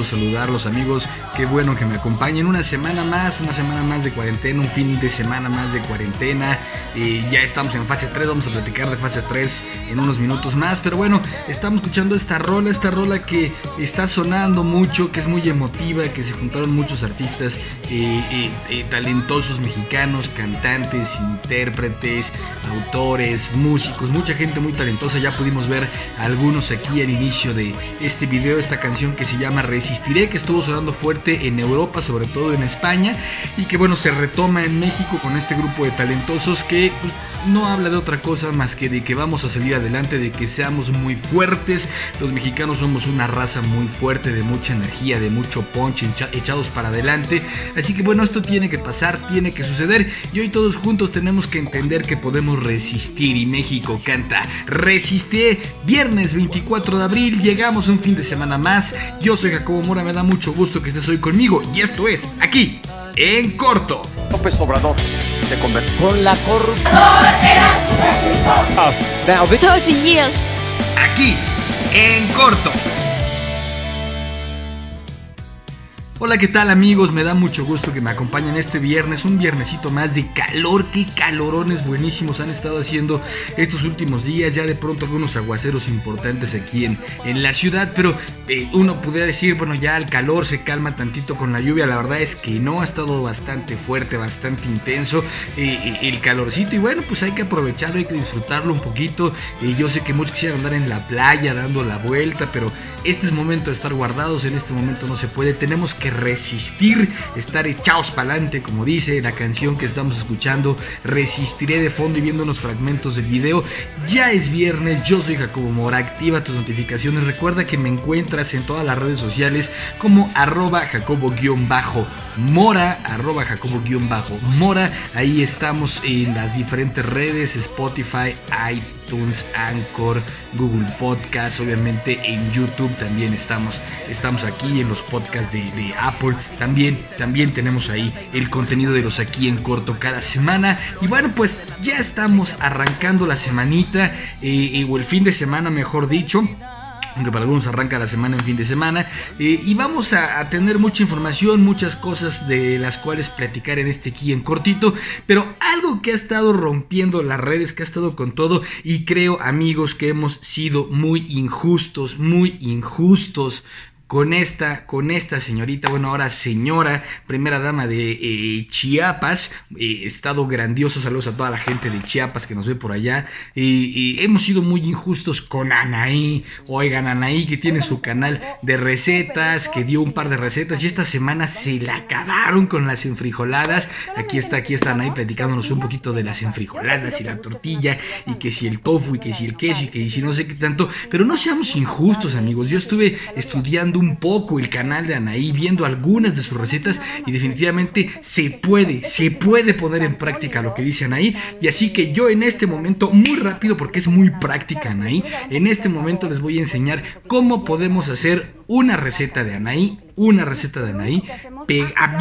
gusto saludarlos amigos, qué bueno que me acompañen. Una semana más, una semana más de cuarentena, un fin de semana más de cuarentena, y ya estamos en fase 3, vamos a platicar de fase 3 en unos minutos más, pero bueno, estamos escuchando esta rola, esta rola que está sonando mucho, que es muy emotiva, que se juntaron muchos artistas eh, eh, eh, talentosos mexicanos, cantantes, intérpretes, autores, músicos, mucha gente muy talentosa, ya pudimos ver algunos aquí al inicio de este video, esta canción que se llama Resistiré, que estuvo sonando fuerte en Europa, sobre todo en España, y que bueno, se retoma en México con este grupo de talentosos que pues, no habla de otra cosa más que de que vamos a salir adelante, de que seamos muy fuertes. Los mexicanos somos una raza muy fuerte, de mucha energía, de mucho punch, echados para adelante. Así que bueno, esto tiene que pasar, tiene que suceder y hoy todos juntos tenemos que entender que podemos resistir y México canta Resisté, viernes 24 de abril, llegamos un fin de semana más. Yo soy Jacobo Mora, me da mucho gusto que estés hoy conmigo y esto es aquí en corto. López Obrador se convirtió con la corrupción. Now, 30 years. Aquí en corto. Hola, ¿qué tal amigos? Me da mucho gusto que me acompañen este viernes, un viernesito más de calor, qué calorones buenísimos han estado haciendo estos últimos días, ya de pronto algunos aguaceros importantes aquí en, en la ciudad, pero eh, uno podría decir, bueno, ya el calor se calma tantito con la lluvia, la verdad es que no, ha estado bastante fuerte, bastante intenso eh, eh, el calorcito. Y bueno, pues hay que aprovecharlo, hay que disfrutarlo un poquito, yo sé que muchos quisieran andar en la playa dando la vuelta, pero este es momento de estar guardados, en este momento no se puede, tenemos que resistir, estar echados para adelante, como dice la canción que estamos escuchando. Resistiré de fondo y viendo unos fragmentos del video. Ya es viernes, yo soy Jacobo Mora. Activa tus notificaciones. Recuerda que me encuentras en todas las redes sociales como arroba jacobo-mora, arroba jacobo-mora. Ahí estamos en las diferentes redes, Spotify, iTunes, Anchor, Google Podcast, obviamente en YouTube también estamos, estamos aquí en los podcasts de, de Apple. También, también tenemos ahí el contenido de los aquí en corto cada semana. Y bueno, pues ya estamos arrancando la semanita, eh, eh, o el fin de semana, mejor dicho aunque para algunos arranca la semana en fin de semana. Eh, y vamos a, tener mucha información, muchas cosas de las cuales platicar en este aquí en cortito. Pero algo que ha estado rompiendo las redes, que ha estado con todo, y creo amigos que hemos sido muy injustos, muy injustos con esta, con esta señorita, bueno, ahora señora, primera dama de eh, Chiapas, eh, estado grandioso, saludos a toda la gente de Chiapas que nos ve por allá, y hemos sido muy injustos con Anaí, oigan, Anaí que tiene su canal de recetas, que dio un par de recetas, y esta semana se la acabaron con las enfrijoladas, aquí está, aquí está Anaí platicándonos un poquito de las enfrijoladas y la tortilla, y que si el tofu, y que si el queso, y que si no sé qué tanto, pero no seamos injustos amigos, yo estuve estudiando un poco el canal de Anaí, viendo algunas de sus recetas y definitivamente se puede, se puede poner en práctica lo que dice Anaí. Y así que yo en este momento, muy rápido porque es muy práctica Anaí, en este momento les voy a enseñar cómo podemos hacer una receta de Anaí, una receta de Anaí,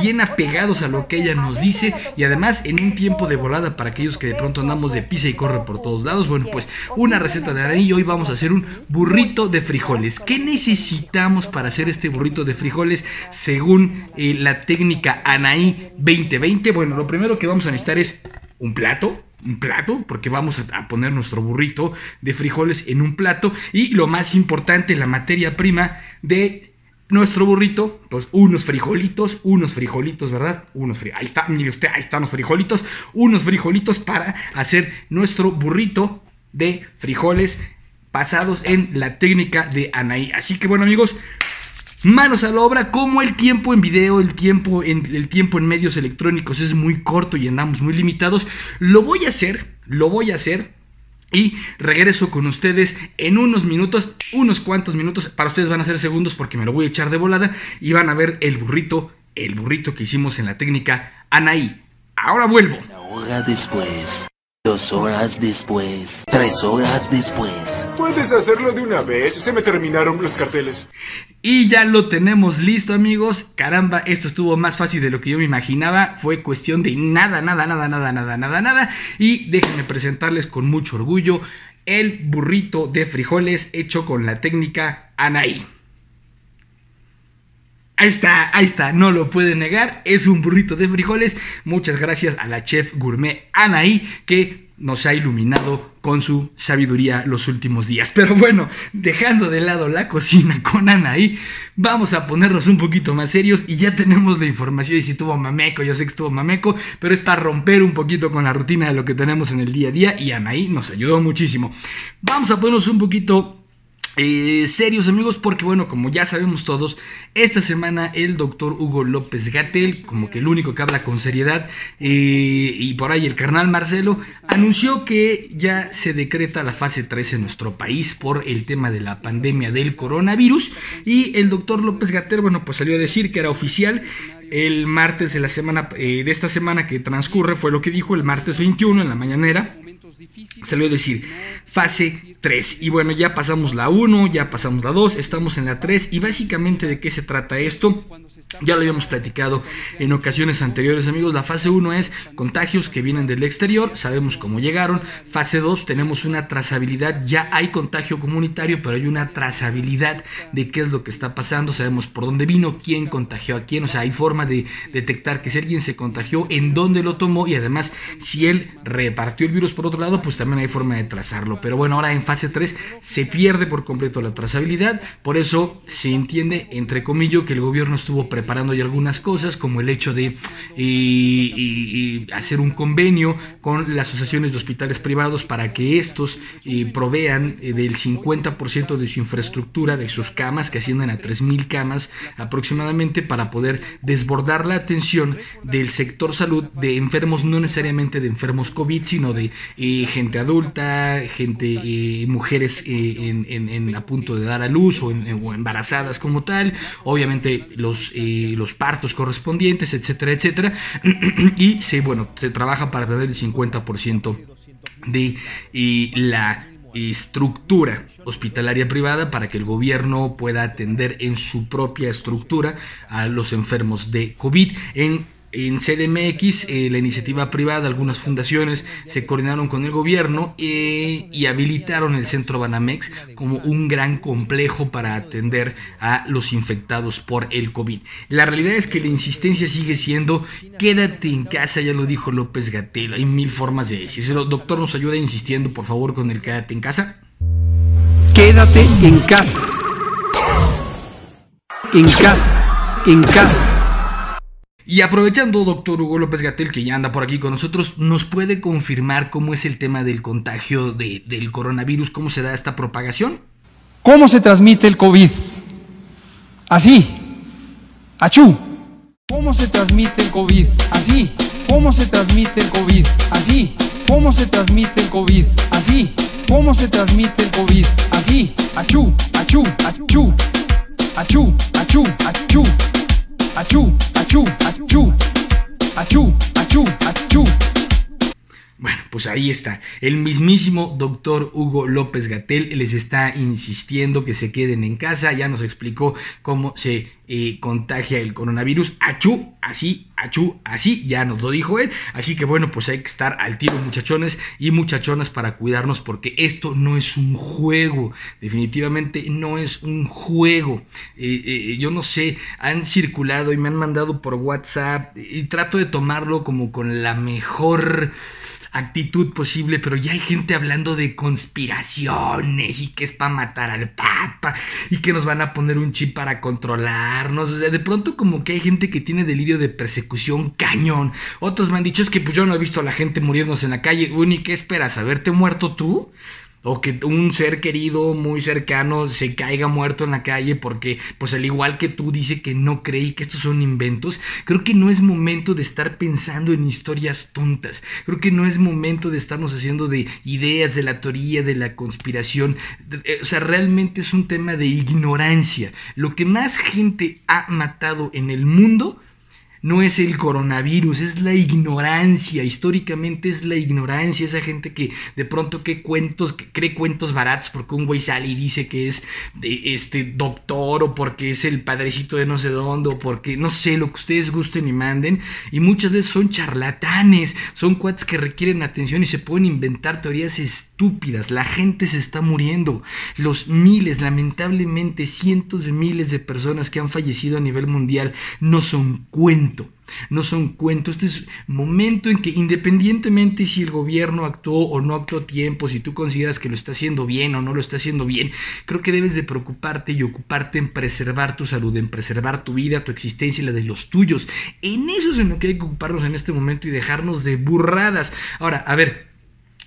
bien apegados a lo que ella nos dice y además en un tiempo de volada para aquellos que de pronto andamos de pisa y corre por todos lados. Bueno, pues una receta de Anaí y hoy vamos a hacer un burrito de frijoles. ¿Qué necesitamos para hacer este burrito de frijoles según eh, la técnica Anaí 2020? Bueno, lo primero que vamos a necesitar es un plato, un plato, porque vamos a poner nuestro burrito de frijoles en un plato. Y lo más importante, la materia prima de nuestro burrito, pues unos frijolitos, unos frijolitos, ¿verdad? Unos Ahí está, mire usted, ahí están los frijolitos, unos frijolitos para hacer nuestro burrito de frijoles pasados en la técnica de Anaí. Así que bueno amigos, manos a la obra, como el tiempo en video, el tiempo en, el tiempo en medios electrónicos es muy corto y andamos muy limitados, lo voy a hacer, lo voy a hacer. Y regreso con ustedes en unos minutos, unos cuantos minutos. Para ustedes van a ser segundos porque me lo voy a echar de volada. Y van a ver el burrito, el burrito que hicimos en la técnica Anaí. Ahora vuelvo. Una hora después. Dos horas después. Tres horas después. Puedes hacerlo de una vez. Se me terminaron los carteles. Y ya lo tenemos listo, amigos. Caramba, esto estuvo más fácil de lo que yo me imaginaba. Fue cuestión de nada, nada, nada, nada, nada, nada, nada. Y déjenme presentarles con mucho orgullo el burrito de frijoles hecho con la técnica Anaí. Ahí está, ahí está, no lo puede negar, es un burrito de frijoles. Muchas gracias a la chef gourmet Anaí que nos ha iluminado con su sabiduría los últimos días. Pero bueno, dejando de lado la cocina con Anaí, vamos a ponernos un poquito más serios y ya tenemos la información y si tuvo mameco, yo sé que estuvo mameco, pero es para romper un poquito con la rutina de lo que tenemos en el día a día y Anaí nos ayudó muchísimo. Vamos a ponernos un poquito eh, serios amigos, porque bueno, como ya sabemos todos, esta semana el doctor Hugo López Gatel, como que el único que habla con seriedad, eh, y por ahí el carnal Marcelo, anunció que ya se decreta la fase 3 en nuestro país por el tema de la pandemia del coronavirus, y el doctor López Gatel, bueno, pues salió a decir que era oficial. El martes de la semana, eh, de esta semana que transcurre, fue lo que dijo el martes 21 en la mañanera salió a decir fase 3. Y bueno, ya pasamos la 1, ya pasamos la 2, estamos en la 3. Y básicamente de qué se trata esto. Ya lo habíamos platicado en ocasiones anteriores, amigos. La fase 1 es contagios que vienen del exterior, sabemos cómo llegaron. Fase 2 tenemos una trazabilidad, ya hay contagio comunitario, pero hay una trazabilidad de qué es lo que está pasando. Sabemos por dónde vino, quién contagió a quién. O sea, hay forma de detectar que si alguien se contagió, en dónde lo tomó y además si él repartió el virus por otro lado, pues también hay forma de trazarlo. Pero bueno, ahora en fase 3 se pierde por completo la trazabilidad. Por eso se entiende, entre comillas, que el gobierno estuvo preparando ya algunas cosas, como el hecho de hacer un convenio con las asociaciones de hospitales privados para que estos eh, provean eh, del 50% de su infraestructura, de sus camas, que ascienden a 3.000 camas aproximadamente, para poder desbordar la atención del sector salud de enfermos, no necesariamente de enfermos COVID, sino de eh, gente adulta, gente, mujeres en, a punto de dar a luz o, embarazadas como tal, obviamente los los partos correspondientes, etcétera, etcétera. y se, bueno, se trabaja para tener el 50% de la estructura hospitalaria privada para que el gobierno pueda atender en su propia estructura a los enfermos de COVID en en CDMX, eh, la iniciativa privada, algunas fundaciones se coordinaron con el gobierno eh, y habilitaron el centro Banamex como un gran complejo para atender a los infectados por el COVID. La realidad es que la insistencia sigue siendo quédate en casa, ya lo dijo López Gatel, hay mil formas de decirlo. Doctor, nos ayuda insistiendo, por favor, con el quédate en casa. Quédate en casa. En casa. En casa. Y aprovechando, doctor Hugo López Gatel, que ya anda por aquí con nosotros, ¿nos puede confirmar cómo es el tema del contagio del coronavirus? ¿Cómo se da esta propagación? ¿Cómo se transmite el COVID? Así. Achú. ¿Cómo se transmite el COVID? Así. ¿Cómo se transmite el COVID? Así. ¿Cómo se transmite el COVID? Así. ¿Cómo se transmite el COVID? Así. Achú, achú, achú. Achú, achú, achú. Achú, achú, achú. Achú, achú, achú. Bueno, pues ahí está. El mismísimo doctor Hugo López Gatel les está insistiendo que se queden en casa. Ya nos explicó cómo se eh, contagia el coronavirus. Achú, así, achú, así. Ya nos lo dijo él. Así que bueno, pues hay que estar al tiro, muchachones y muchachonas, para cuidarnos, porque esto no es un juego. Definitivamente no es un juego. Yo no sé, han circulado y me han mandado por WhatsApp y trato de tomarlo como con la mejor actitud posible, pero ya hay gente hablando de conspiraciones y que es para matar al Papa y que nos van a poner un chip para controlarnos. O sea, de pronto como que hay gente que tiene delirio de persecución cañón. Otros me han dicho es que pues yo no he visto a la gente muriéndose en la calle. Uy, ¿qué esperas? ¿Haberte muerto tú? O que un ser querido muy cercano se caiga muerto en la calle porque pues al igual que tú dice que no creí que estos son inventos, creo que no es momento de estar pensando en historias tontas, creo que no es momento de estarnos haciendo de ideas de la teoría, de la conspiración, eh, o sea, realmente es un tema de ignorancia. Lo que más gente ha matado en el mundo no es el coronavirus, es la ignorancia. Históricamente es la ignorancia. Esa gente que de pronto que cuentos, que cree cuentos baratos porque un güey sale y dice que es de este doctor o porque es el padrecito de no sé dónde o porque no sé lo que ustedes gusten y manden. Y muchas veces son charlatanes, son cuates que requieren atención y se pueden inventar teorías estúpidas. La gente se está muriendo. Los miles, lamentablemente, cientos de miles de personas que han fallecido a nivel mundial no son cuentos no son cuentos. Este es momento en que independientemente si el gobierno actuó o no actuó a tiempo, si tú consideras que lo está haciendo bien o no lo está haciendo bien, creo que debes de preocuparte y ocuparte en preservar tu salud, en preservar tu vida, tu existencia y la de los tuyos. En eso es en lo que hay que ocuparnos en este momento y dejarnos de burradas. Ahora, a ver,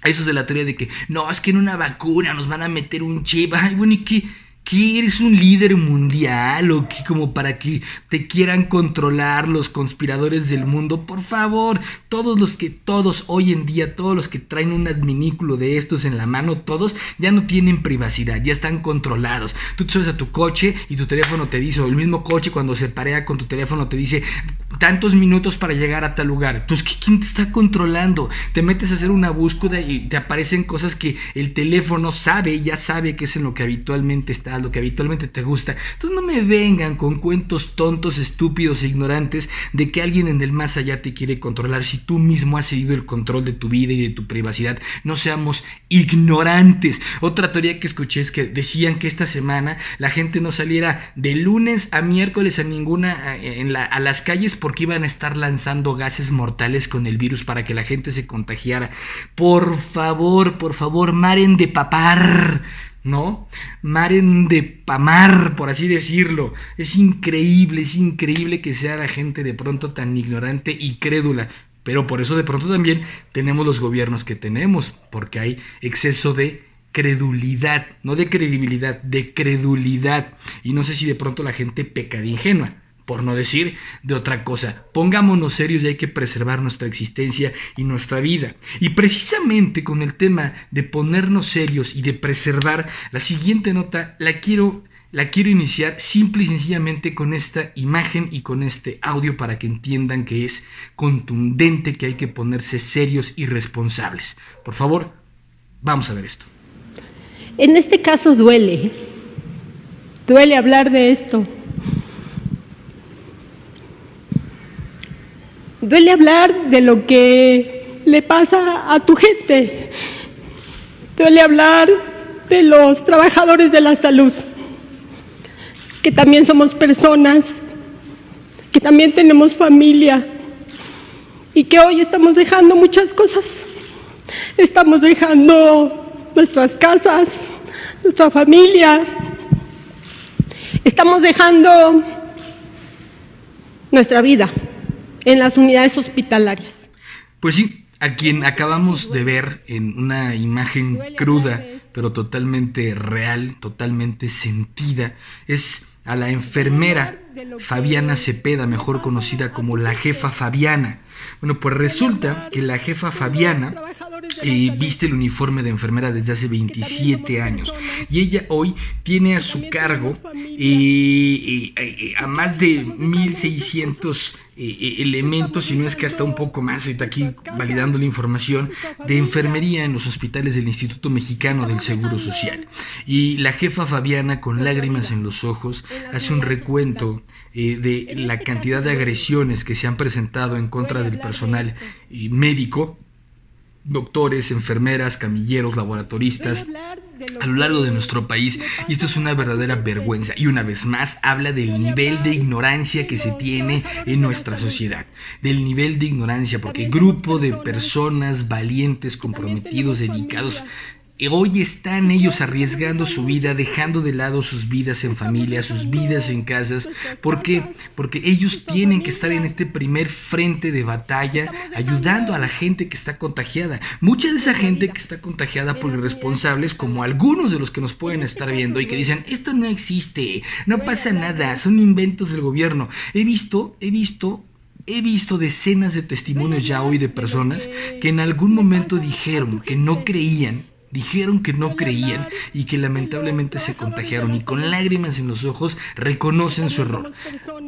eso es de la teoría de que no, es que en una vacuna nos van a meter un chip. Ay, bueno, ¿y qué? ¿Qué eres un líder mundial o qué como para que te quieran controlar los conspiradores del mundo? Por favor, todos los que todos hoy en día, todos los que traen un adminículo de estos en la mano, todos ya no tienen privacidad, ya están controlados. Tú te subes a tu coche y tu teléfono te dice, o el mismo coche cuando se parea con tu teléfono te dice tantos minutos para llegar a tal lugar. Entonces, ¿quién te está controlando? Te metes a hacer una búsqueda y te aparecen cosas que el teléfono sabe, ya sabe que es en lo que habitualmente está lo que habitualmente te gusta. Entonces no me vengan con cuentos tontos, estúpidos e ignorantes de que alguien en el más allá te quiere controlar si tú mismo has cedido el control de tu vida y de tu privacidad. No seamos ignorantes. Otra teoría que escuché es que decían que esta semana la gente no saliera de lunes a miércoles a ninguna en a las calles porque iban a estar lanzando gases mortales con el virus para que la gente se contagiara. Por favor, por favor, maren de papar. ¿No? Maren de pamar, por así decirlo. Es increíble, es increíble que sea la gente de pronto tan ignorante y crédula. Pero por eso de pronto también tenemos los gobiernos que tenemos, porque hay exceso de credulidad, no de credibilidad, de credulidad. Y no sé si de pronto la gente peca de ingenua por no decir de otra cosa. Pongámonos serios y hay que preservar nuestra existencia y nuestra vida. Y precisamente con el tema de ponernos serios y de preservar, la siguiente nota la quiero la quiero iniciar simple y sencillamente con esta imagen y con este audio para que entiendan que es contundente que hay que ponerse serios y responsables. Por favor, vamos a ver esto. En este caso duele. Duele hablar de esto Duele hablar de lo que le pasa a tu gente. Duele hablar de los trabajadores de la salud, que también somos personas, que también tenemos familia y que hoy estamos dejando muchas cosas. Estamos dejando nuestras casas, nuestra familia. Estamos dejando nuestra vida en las unidades hospitalarias. Pues sí, a quien acabamos de ver en una imagen cruda, pero totalmente real, totalmente sentida, es a la enfermera Fabiana Cepeda, mejor conocida como la jefa Fabiana. Bueno, pues resulta que la jefa Fabiana eh, viste el uniforme de enfermera desde hace 27 años y ella hoy tiene a su cargo eh, eh, a más de 1600 elementos, si no es que hasta un poco más, ahorita aquí validando la información, de enfermería en los hospitales del Instituto Mexicano del Seguro Social. Y la jefa Fabiana, con lágrimas en los ojos, hace un recuento de la cantidad de agresiones que se han presentado en contra del personal médico doctores, enfermeras, camilleros, laboratoristas a lo largo de nuestro país y esto es una verdadera vergüenza. Y una vez más habla del nivel de ignorancia que se tiene en nuestra sociedad, del nivel de ignorancia porque grupo de personas valientes, comprometidos, dedicados hoy están ellos arriesgando su vida, dejando de lado sus vidas en familia, sus vidas en casas. ¿Por qué? Porque ellos tienen que estar en este primer frente de batalla, ayudando a la gente que está contagiada. Mucha de esa gente que está contagiada por irresponsables, como algunos de los que nos pueden estar viendo y que dicen, esto no existe, no pasa nada, son inventos del gobierno. He visto, he visto He visto decenas de testimonios ya hoy de personas que en algún momento dijeron que no creían dijeron que no creían y que lamentablemente se contagiaron y con lágrimas en los ojos reconocen su error.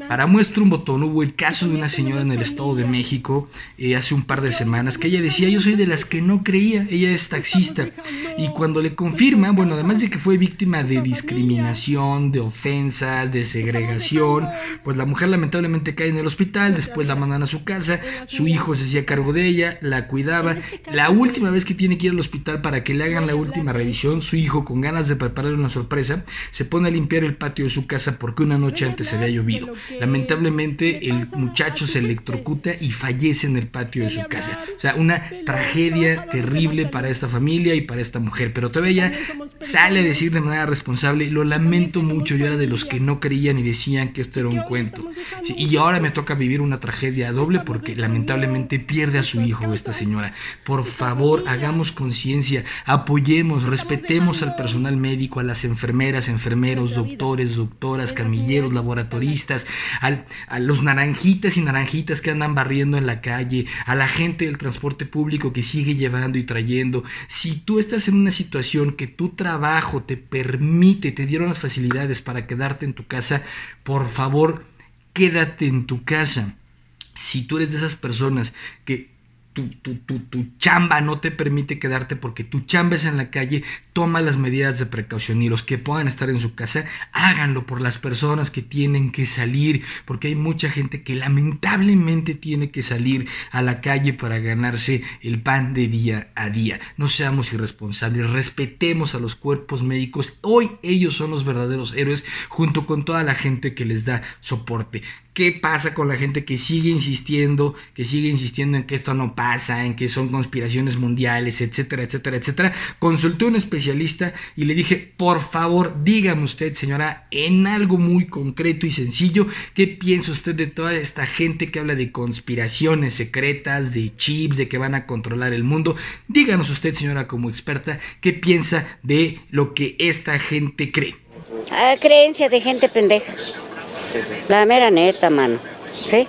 Para muestra un botón hubo el caso de una señora en el Estado de México eh, hace un par de semanas que ella decía yo soy de las que no creía, ella es taxista y cuando le confirma, bueno, además de que fue víctima de discriminación, de ofensas, de segregación, pues la mujer lamentablemente cae en el hospital, después la mandan a su casa, su hijo se hacía cargo de ella, la cuidaba, la última vez que tiene que ir al hospital para que le hagan la última revisión, su hijo con ganas de prepararle una sorpresa, se pone a limpiar el patio de su casa porque una noche antes había llovido. Lamentablemente el muchacho se electrocuta y fallece en el patio de su casa. O sea, una tragedia terrible para esta familia y para esta mujer. Pero todavía sale a decir de manera responsable, lo lamento mucho, yo era de los que no creían y decían que esto era un cuento. y ahora me toca vivir una tragedia doble porque lamentablemente pierde a su hijo esta señora. Por favor, hagamos conciencia, apoyemos, respetemos al personal médico, a las enfermeras, enfermeros, doctores, doctoras, camilleros, laboratoristas, a los naranjitas y naranjitas que andan barriendo en la calle, a la gente del transporte público que sigue llevando y trayendo. Si tú estás en una situación que tu trabajo te permite, te dieron las facilidades para quedarte en tu casa, por favor, quédate en tu casa. Si tú eres de esas personas que tu, tu, tu, tu, chamba no te permite quedarte porque tu chamba es en la calle, toma las medidas de precaución y los que puedan estar en su casa, háganlo por las personas que tienen que salir, porque hay mucha gente que lamentablemente tiene que salir a la calle para ganarse el pan de día a día. No seamos irresponsables, respetemos a los cuerpos médicos, hoy ellos son los verdaderos héroes junto con toda la gente que les da soporte. ¿Qué pasa con la gente que sigue insistiendo, que sigue insistiendo en que esto no pasa, en que son conspiraciones mundiales, etcétera, etcétera, etcétera? Consulté a un especialista y le dije, por favor, dígame usted, señora, en algo muy concreto y sencillo, ¿qué piensa usted de toda esta gente que habla de conspiraciones secretas, de chips, de que van a controlar el mundo? Díganos usted, señora, como experta, ¿qué piensa de lo que esta gente cree? Ah, creencia de gente pendeja. La mera neta, mano. ¿Sí?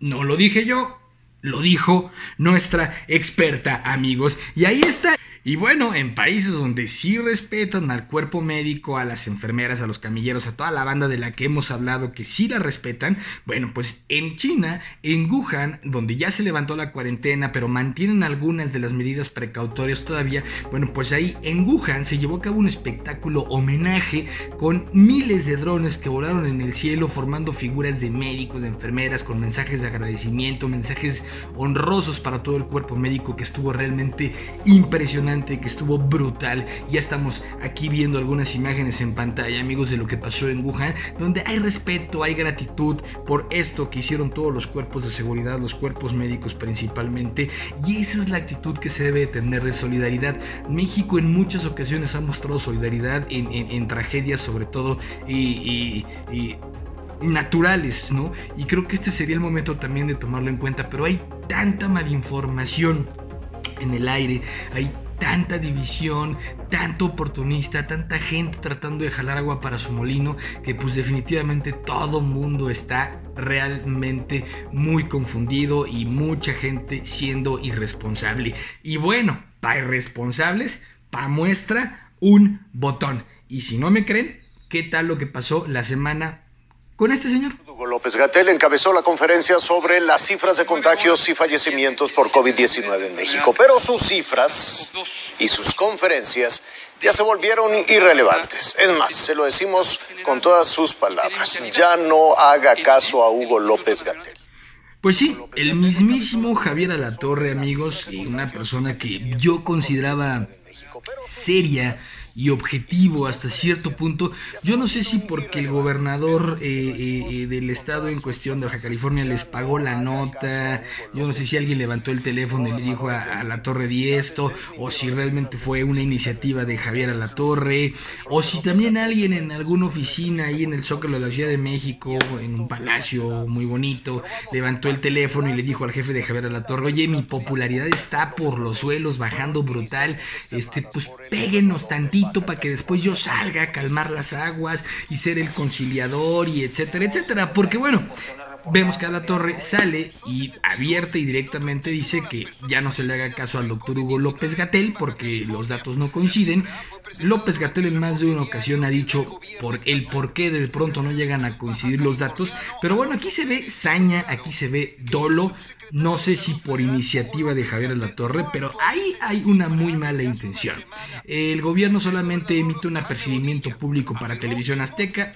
No lo dije yo, lo dijo nuestra experta, amigos. Y ahí está. Y bueno, en países donde sí respetan al cuerpo médico, a las enfermeras, a los camilleros, a toda la banda de la que hemos hablado que sí la respetan, bueno, pues en China, en Wuhan, donde ya se levantó la cuarentena, pero mantienen algunas de las medidas precautorias todavía, bueno, pues ahí en Wuhan se llevó a cabo un espectáculo homenaje con miles de drones que volaron en el cielo formando figuras de médicos, de enfermeras, con mensajes de agradecimiento, mensajes honrosos para todo el cuerpo médico que estuvo realmente impresionante que estuvo brutal. Ya estamos aquí viendo algunas imágenes en pantalla, amigos, de lo que pasó en Wuhan, donde hay respeto, hay gratitud por esto que hicieron todos los cuerpos de seguridad, los cuerpos médicos principalmente. Y esa es la actitud que se debe tener de solidaridad. México en muchas ocasiones ha mostrado solidaridad en, tragedias, sobre todo, y, naturales, ¿no? Y creo que este sería el momento también de tomarlo en cuenta, pero hay tanta malinformación en el aire, hay tanta división, tanto oportunista, tanta gente tratando de jalar agua para su molino, que pues definitivamente todo mundo está realmente muy confundido y mucha gente siendo irresponsable. Y bueno, para irresponsables, para muestra un botón. Y si no me creen, ¿qué tal lo que pasó la semana con este señor. Hugo López Gatel encabezó la conferencia sobre las cifras de contagios y fallecimientos por COVID-19 en México, pero sus cifras y sus conferencias ya se volvieron irrelevantes. Es más, se lo decimos con todas sus palabras, ya no haga caso a Hugo López Gatel. Pues sí, el mismísimo Javier Alatorre, amigos, una persona que yo consideraba seria, y objetivo hasta cierto punto. Yo no sé si porque el gobernador eh, eh, eh, del estado en cuestión de Baja California les pagó la nota, yo no sé si alguien levantó el teléfono y le dijo a, la Torre de esto, o si realmente fue una iniciativa de Javier a la Torre, o si también alguien en alguna oficina ahí en el Zócalo de la Ciudad de México, en un palacio muy bonito, levantó el teléfono y le dijo al jefe de Javier a la Torre, oye, mi popularidad está por los suelos, bajando brutal, este, pues péguenos tantito para que después yo salga a calmar las aguas y ser el conciliador y etcétera, etcétera. Porque bueno, vemos que a la torre sale y abierta y directamente dice que ya no se le haga caso al doctor Hugo López Gatel porque los datos no coinciden. López Gatel en más de una ocasión ha dicho por el por qué de pronto no llegan a coincidir los datos. Pero bueno, aquí se ve saña, aquí se ve dolo. No sé si por iniciativa de Javier La Torre, pero ahí hay una muy mala intención. El gobierno solamente emite un apercibimiento público para Televisión Azteca.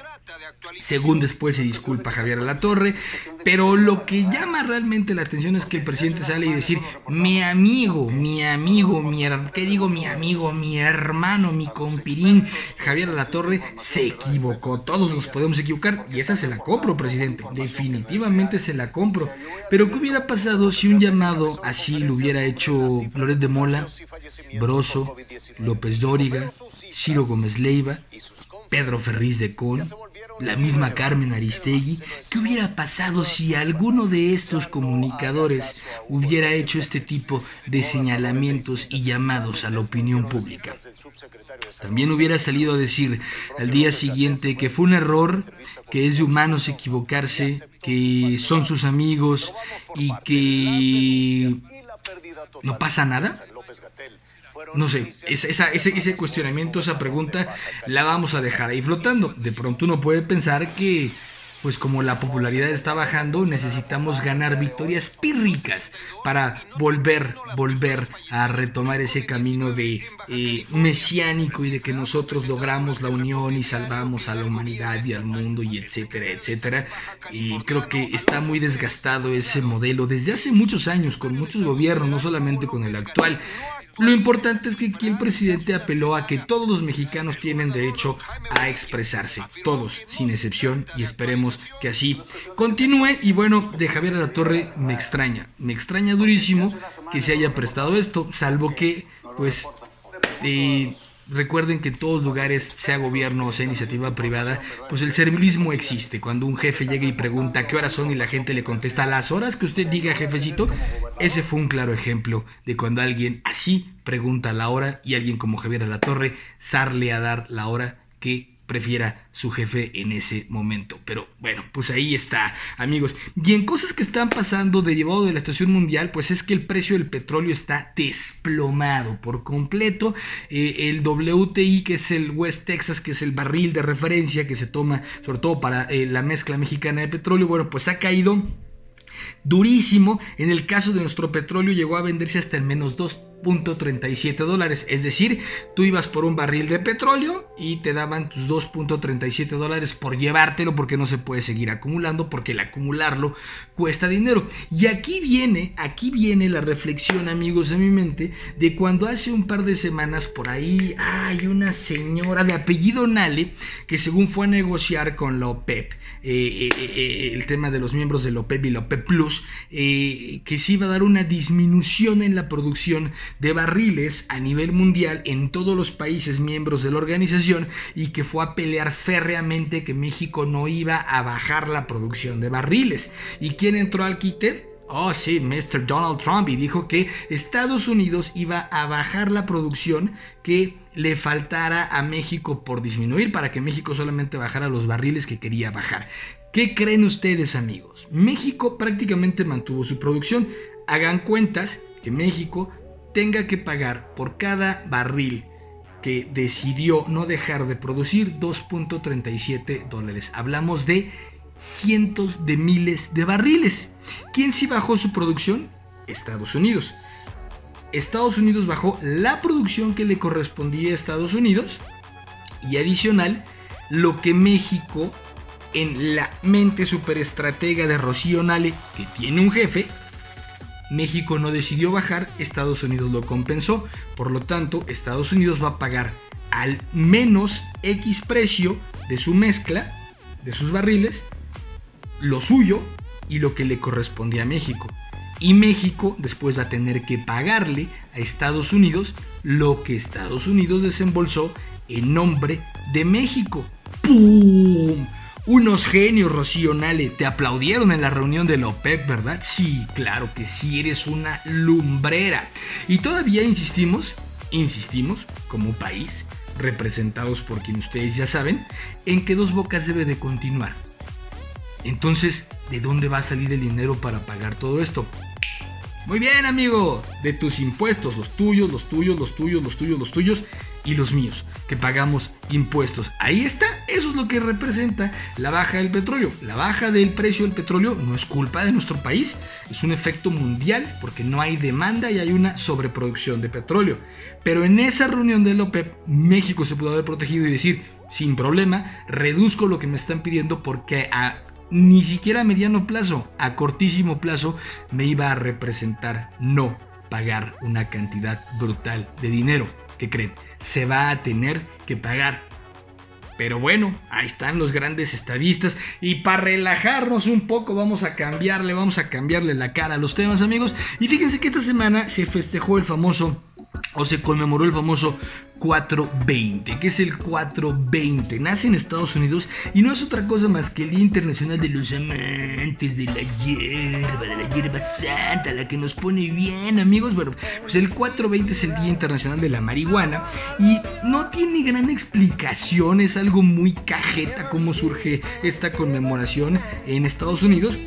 Según después se disculpa Javier La Torre. Pero lo que llama realmente la atención es que el presidente sale y decir, mi amigo, mi amigo, mi ¿qué digo mi amigo, mi hermano, mi compirín, Javier La Torre se equivocó. Todos nos podemos equivocar y esa se la compro, presidente. Definitivamente se la compro. Pero ¿qué hubiera pasado si un llamado así lo hubiera hecho Loret de Mola, Broso, López Dóriga, Ciro Gómez Leiva, Pedro Ferriz de Con, la misma Carmen Aristegui, ¿qué hubiera pasado si alguno de estos comunicadores hubiera hecho este tipo de señalamientos y llamados a la opinión pública? También hubiera salido a decir al día siguiente que fue un error, que es de humanos equivocarse, que son sus amigos y que no pasa nada. No sé, ese, ese, cuestionamiento, esa pregunta, la vamos a dejar ahí flotando. De pronto uno puede pensar que, pues como la popularidad está bajando, necesitamos ganar victorias pírricas para volver, volver a retomar ese camino de eh, mesiánico y de que nosotros logramos la unión y salvamos a la humanidad y al mundo y etcétera, etcétera. Y creo que está muy desgastado ese modelo desde hace muchos años con muchos gobiernos, no solamente con el actual. Lo importante es que aquí el presidente apeló a que todos los mexicanos tienen derecho a expresarse, todos, sin excepción, y esperemos que así continúe. Y bueno, de Javier de la Torre me extraña, me extraña durísimo que se haya prestado esto, salvo que, pues, eh, Recuerden que en todos lugares, sea gobierno o sea iniciativa privada, pues el servilismo existe. Cuando un jefe llega y pregunta qué horas son y la gente le contesta las horas que usted diga, jefecito, ese fue un claro ejemplo de cuando alguien así pregunta la hora y alguien como Javier Torre sale a dar la hora que prefiera su jefe en ese momento. Pero bueno, pues ahí está, amigos. Y en cosas que están pasando derivado de la estación mundial, pues es que el precio del petróleo está desplomado por completo. Eh, el WTI, que es el West Texas, que es el barril de referencia que se toma sobre todo para eh, la mezcla mexicana de petróleo, bueno, pues ha caído durísimo. En el caso de nuestro petróleo llegó a venderse hasta el menos 2.37 dólares. Es decir, tú ibas por un barril de petróleo y te daban tus 2.37 dólares por llevártelo porque no se puede seguir acumulando porque el acumularlo cuesta dinero. Y aquí viene, aquí viene la reflexión amigos de mi mente de cuando hace un par de semanas por ahí hay una señora de apellido Nale que según fue a negociar con la OPEP eh, eh, eh, el tema de los miembros de la OPEP y la OPEP Plus, que se iba a dar una disminución en la producción de barriles a nivel mundial en todos los países miembros de la organización y que fue a pelear férreamente que México no iba a bajar la producción de barriles. ¿Y quién entró al quite? Oh, sí, Mr. Donald Trump y dijo que Estados Unidos iba a bajar la producción que le faltara a México por disminuir para que México solamente bajara los barriles que quería bajar. ¿Qué creen ustedes, amigos? México prácticamente mantuvo su producción. Hagan cuentas que México tenga que pagar por cada barril que decidió no dejar de producir 2.37 dólares. Hablamos de cientos de miles de barriles. ¿Quién sí bajó su producción? Estados Unidos. Estados Unidos bajó la producción que le correspondía a Estados Unidos y adicional lo que México en la mente superestratega de Rocío Nale, que tiene un jefe, México no decidió bajar, Estados Unidos lo compensó, por lo tanto Estados Unidos va a pagar al menos X precio de su mezcla, de sus barriles, lo suyo y lo que le correspondía a México. Y México después va a tener que pagarle a Estados Unidos lo que Estados Unidos desembolsó en nombre de México. ¡Pum! Unos genios, Rocío Nale, te aplaudieron en la reunión de la OPEP, ¿verdad? Sí, claro que sí, eres una lumbrera. Y todavía insistimos, insistimos, como país, representados por quien ustedes ya saben, en que Dos Bocas debe de continuar entonces, ¿de dónde va a salir el dinero para pagar todo esto? Muy bien, amigo, de tus impuestos, los tuyos, los tuyos, los tuyos, los tuyos, los tuyos y los míos, que pagamos impuestos. Ahí está, eso es lo que representa la baja del petróleo. La baja del precio del petróleo no es culpa de nuestro país, es un efecto mundial porque no hay demanda y hay una sobreproducción de petróleo. Pero en esa reunión de OPEP, México se pudo haber protegido y decir, sin problema, reduzco lo que me están pidiendo porque a ni siquiera a mediano plazo, a cortísimo plazo, me iba a representar no pagar una cantidad brutal de dinero. ¿Qué creen? Se va a tener que pagar. Pero bueno, ahí están los grandes estadistas. Y para relajarnos un poco, vamos a cambiarle, vamos a cambiarle la cara a los temas, amigos. Y fíjense que esta semana se festejó el famoso o se conmemoró el famoso 420. ¿Qué es el 420? Nace en Estados Unidos y no es otra cosa más que el Día Internacional de los Amantes de la Hierba, de la Hierba Santa, la que nos pone bien, amigos. Bueno, pues el 420 es el Día Internacional de la Marihuana y no tiene gran explicación, es algo muy cajeta cómo surge esta conmemoración en Estados Unidos.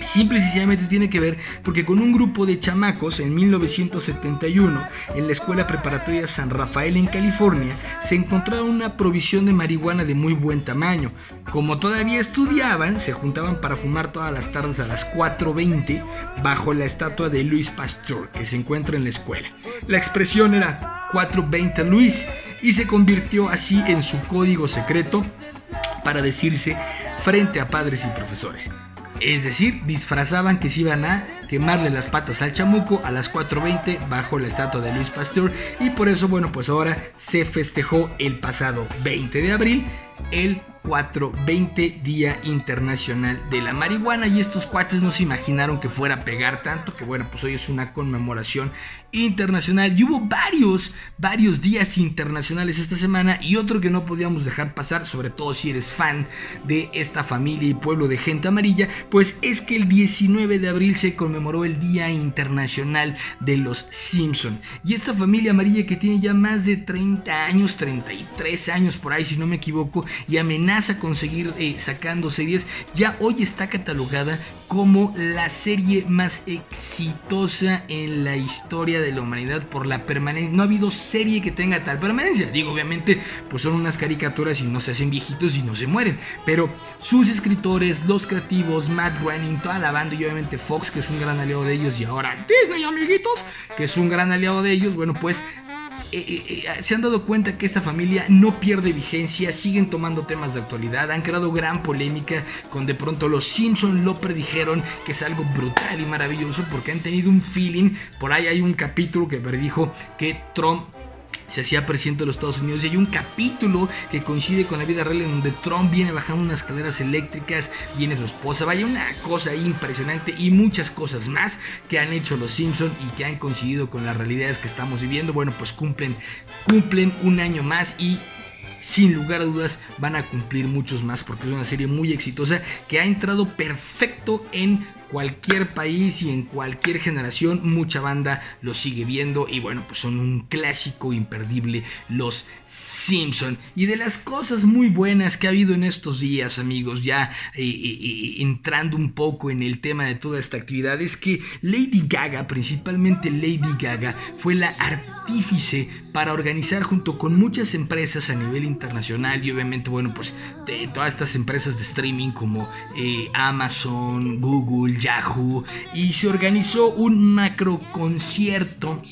Simple y sencillamente tiene que ver porque con un grupo de chamacos en 1971 en la Escuela Preparatoria San Rafael en California se encontraron una provisión de marihuana de muy buen tamaño. Como todavía estudiaban, se juntaban para fumar todas las tardes a las 4.20 bajo la estatua de Luis Pasteur que se encuentra en la escuela. La expresión era 420 Luis y se convirtió así en su código secreto para decirse frente a padres y profesores. Es decir, disfrazaban que se iban a quemarle las patas al chamuco a las 4.20 bajo la estatua de Luis Pasteur y por eso, bueno, pues ahora se festejó el pasado 20 de abril el 420 Día Internacional de la Marihuana. Y estos cuates no se imaginaron que fuera a pegar tanto que bueno pues hoy es una conmemoración internacional. Y hubo varios varios días internacionales esta semana y otro que no podíamos dejar pasar sobre todo si eres fan de esta familia y pueblo de gente amarilla pues es que el 19 de abril se conmemoró el Día Internacional de los Simpson. Y esta familia amarilla que tiene ya más de 30 años 33 años por ahí si no me equivoco y amenaza con seguir eh, sacando series, ya hoy está catalogada como la serie más exitosa en la historia de la humanidad por la permanencia. No ha habido serie que tenga tal permanencia. Digo, obviamente, pues son unas caricaturas y no se hacen viejitos y no se mueren. Pero sus escritores, los creativos, Matt Groening, toda la banda y obviamente Fox, que es un gran aliado de ellos, y ahora Disney, amiguitos, que es un gran aliado de ellos, bueno, pues eh, eh, eh, se han dado cuenta que esta familia no pierde vigencia, siguen tomando temas de actualidad, han creado gran polémica con de pronto los Simpson lo predijeron, que es algo brutal y maravilloso porque han tenido un feeling, por ahí hay un capítulo que predijo que Trump se hacía presidente de los Estados Unidos y hay un capítulo que coincide con la vida real en donde Trump viene bajando unas escaleras eléctricas, viene su esposa, vaya una cosa impresionante y muchas cosas más que han hecho los Simpson y que han coincidido con las realidades que estamos viviendo. Bueno, pues cumplen cumplen un año más y sin lugar a dudas van a cumplir muchos más porque es una serie muy exitosa que ha entrado perfecto en cualquier país y en cualquier generación mucha banda lo sigue viendo y bueno pues son un clásico imperdible los Simpson. Y de las cosas muy buenas que ha habido en estos días amigos ya eh, eh, eh, entrando un poco en el tema de toda esta actividad es que Lady Gaga principalmente Lady Gaga fue la artífice para organizar junto con muchas empresas a nivel internacional y obviamente bueno pues de todas estas empresas de streaming como Amazon Google Yahoo y se organizó un macro concierto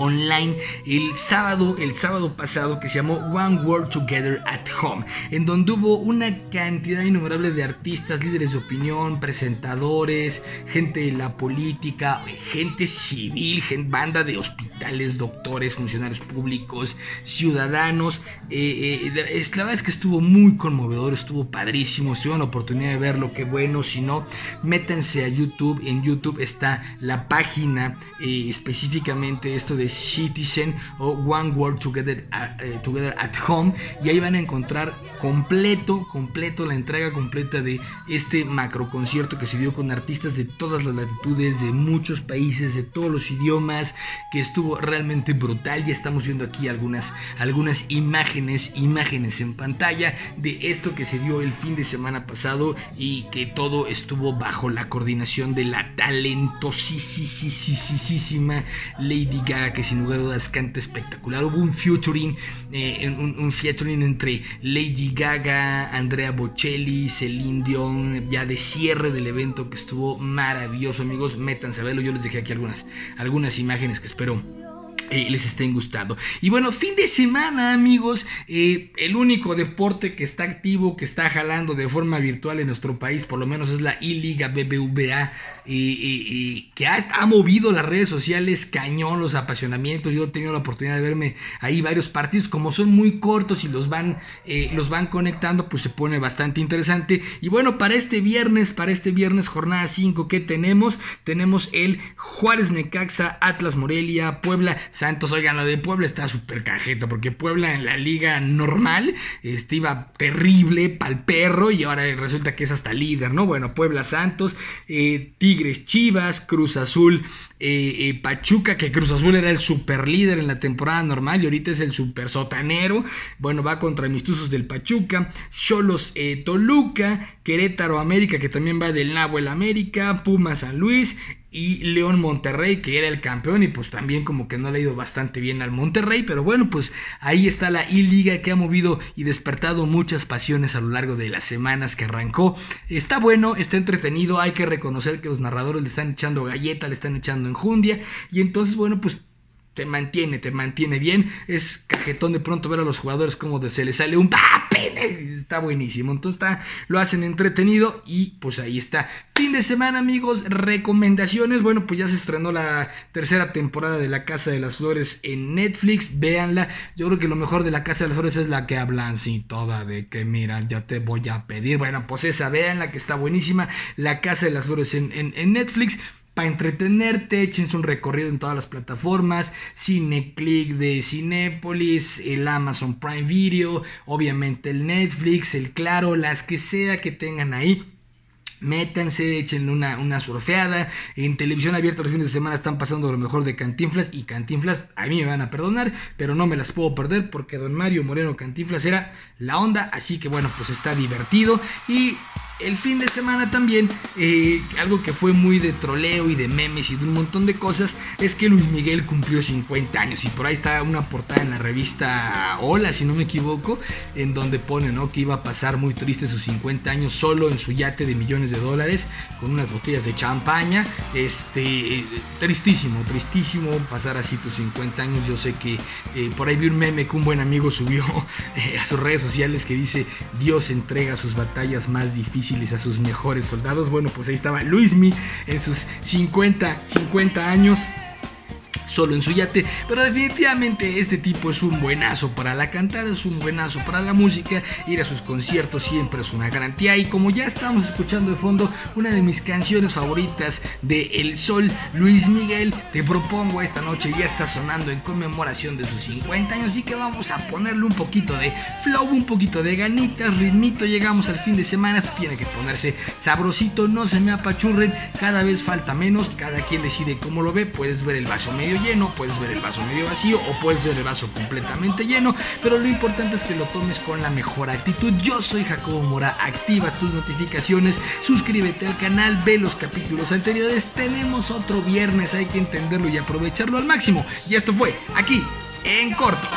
online el sábado, el sábado pasado que se llamó One World Together at Home, en donde hubo una cantidad innumerable de artistas, líderes de opinión, presentadores, gente de la política, gente civil, gente, banda de hospitales, doctores, funcionarios públicos, ciudadanos. Eh, eh, la verdad es que estuvo muy conmovedor, estuvo padrísimo, si tuvieron la oportunidad de verlo, qué bueno, si no, métanse a YouTube, en YouTube está la página eh, específicamente esto de Citizen o One World Together, uh, Together at Home y ahí van a encontrar completo, completo, la entrega completa de este macro concierto que se dio con artistas de todas las latitudes, de muchos países, de todos los idiomas, que estuvo realmente brutal. Ya estamos viendo aquí algunas, algunas imágenes, imágenes en pantalla de esto que se dio el fin de semana pasado y que todo estuvo bajo la coordinación de la talentosísima Lady Gaga, que sin lugar a dudas canta espectacular. Hubo un featuring, eh, un, featuring entre Lady Gaga, Andrea Bocelli, Celine Dion, ya de cierre del evento que estuvo maravilloso, amigos. Métanse a verlo. Yo les dejé aquí algunas, algunas imágenes que espero eh, les estén gustando. Y bueno, fin de semana, amigos. eh, el único deporte que está activo, que está jalando de forma virtual en nuestro país, por lo menos es la I-Liga BBVA, eh, eh, eh, que ha, movido las redes sociales cañón, los apasionamientos. Yo he tenido la oportunidad de verme ahí varios partidos, como son muy cortos y los van, los van conectando, pues se pone bastante interesante. Y bueno, para este viernes, para este viernes, jornada 5, ¿qué tenemos? Tenemos el Juárez Necaxa, Atlas Morelia, Puebla. Santos, oigan, lo de Puebla está súper cajeta, porque Puebla en la liga normal este, iba terrible pa'l perro y ahora resulta que es hasta líder, ¿no? Bueno, Puebla Santos, eh, Tigres Chivas, Cruz Azul eh, eh, Pachuca, que Cruz Azul era el super líder en la temporada normal y ahorita es el super sotanero. Bueno, va contra Mistuzos del Pachuca, Cholos Toluca, Querétaro América, que también va del Nabo el América, Puma San Luis y León Monterrey, que era el campeón y pues también como que no le ha ido bastante bien al Monterrey, pero bueno, pues ahí está la I-Liga que ha movido y despertado muchas pasiones a lo largo de las semanas que arrancó. Está bueno, está entretenido, hay que reconocer que los narradores le están echando galleta, le están echando enjundia y entonces bueno, pues te mantiene, te mantiene bien. Es cajetón de pronto ver a los jugadores como se les sale un papel. Está buenísimo. Entonces está, lo hacen entretenido y pues ahí está. Fin de semana, amigos. Recomendaciones. Bueno, pues ya se estrenó la tercera temporada de La Casa de las Flores en Netflix. Véanla. Yo creo que lo mejor de La Casa de las Flores es la que hablan así toda de que mira, ya te voy a pedir. Bueno, pues esa, véanla que está buenísima. La Casa de las Flores en, en Netflix entretenerte, échense un recorrido en todas las plataformas, Cineclick de Cinépolis, el Amazon Prime Video, obviamente el Netflix, el Claro, las que sea que tengan ahí. Métanse, échenle una, una surfeada. En televisión abierta los fines de semana están pasando lo mejor de Cantinflas. Y Cantinflas, a mí me van a perdonar, pero no me las puedo perder porque don Mario Moreno Cantinflas era la onda. Así que bueno, pues está divertido. Y el fin de semana también, eh, algo que fue muy de troleo y de memes y de un montón de cosas, es que Luis Miguel cumplió 50 años. Y por ahí está una portada en la revista Hola, si no me equivoco, en donde pone ¿no? que iba a pasar muy triste sus 50 años solo en su yate de millones de dólares, con unas botellas de champaña. Este, tristísimo, tristísimo pasar así tus 50 años. Yo sé que eh, por ahí vi un meme que un buen amigo subió eh, a sus redes sociales que dice: Dios entrega sus batallas más difíciles a sus mejores soldados. Bueno, pues ahí estaba Luismi en sus 50, 50 años solo en su yate. Pero definitivamente este tipo es un buenazo para la cantada, es un buenazo para la música. Ir a sus conciertos siempre es una garantía. Y como ya estamos escuchando de fondo una de mis canciones favoritas de El Sol, Luis Miguel, te propongo esta noche, ya está sonando en conmemoración de sus 50 años. Así que vamos a ponerle un poquito de flow, un poquito de ganitas, ritmito. Llegamos al fin de semana, tiene que ponerse sabrosito, no se me apachurren. Cada vez falta menos, cada quien decide cómo lo ve. Puedes ver el vaso medio lleno, puedes ver el vaso medio vacío o puedes ver el vaso completamente lleno, pero lo importante es que lo tomes con la mejor actitud. Yo soy Jacobo Mora, activa tus notificaciones, suscríbete al canal, ve los capítulos anteriores. Tenemos otro viernes, hay que entenderlo y aprovecharlo al máximo. Y esto fue aquí en corto.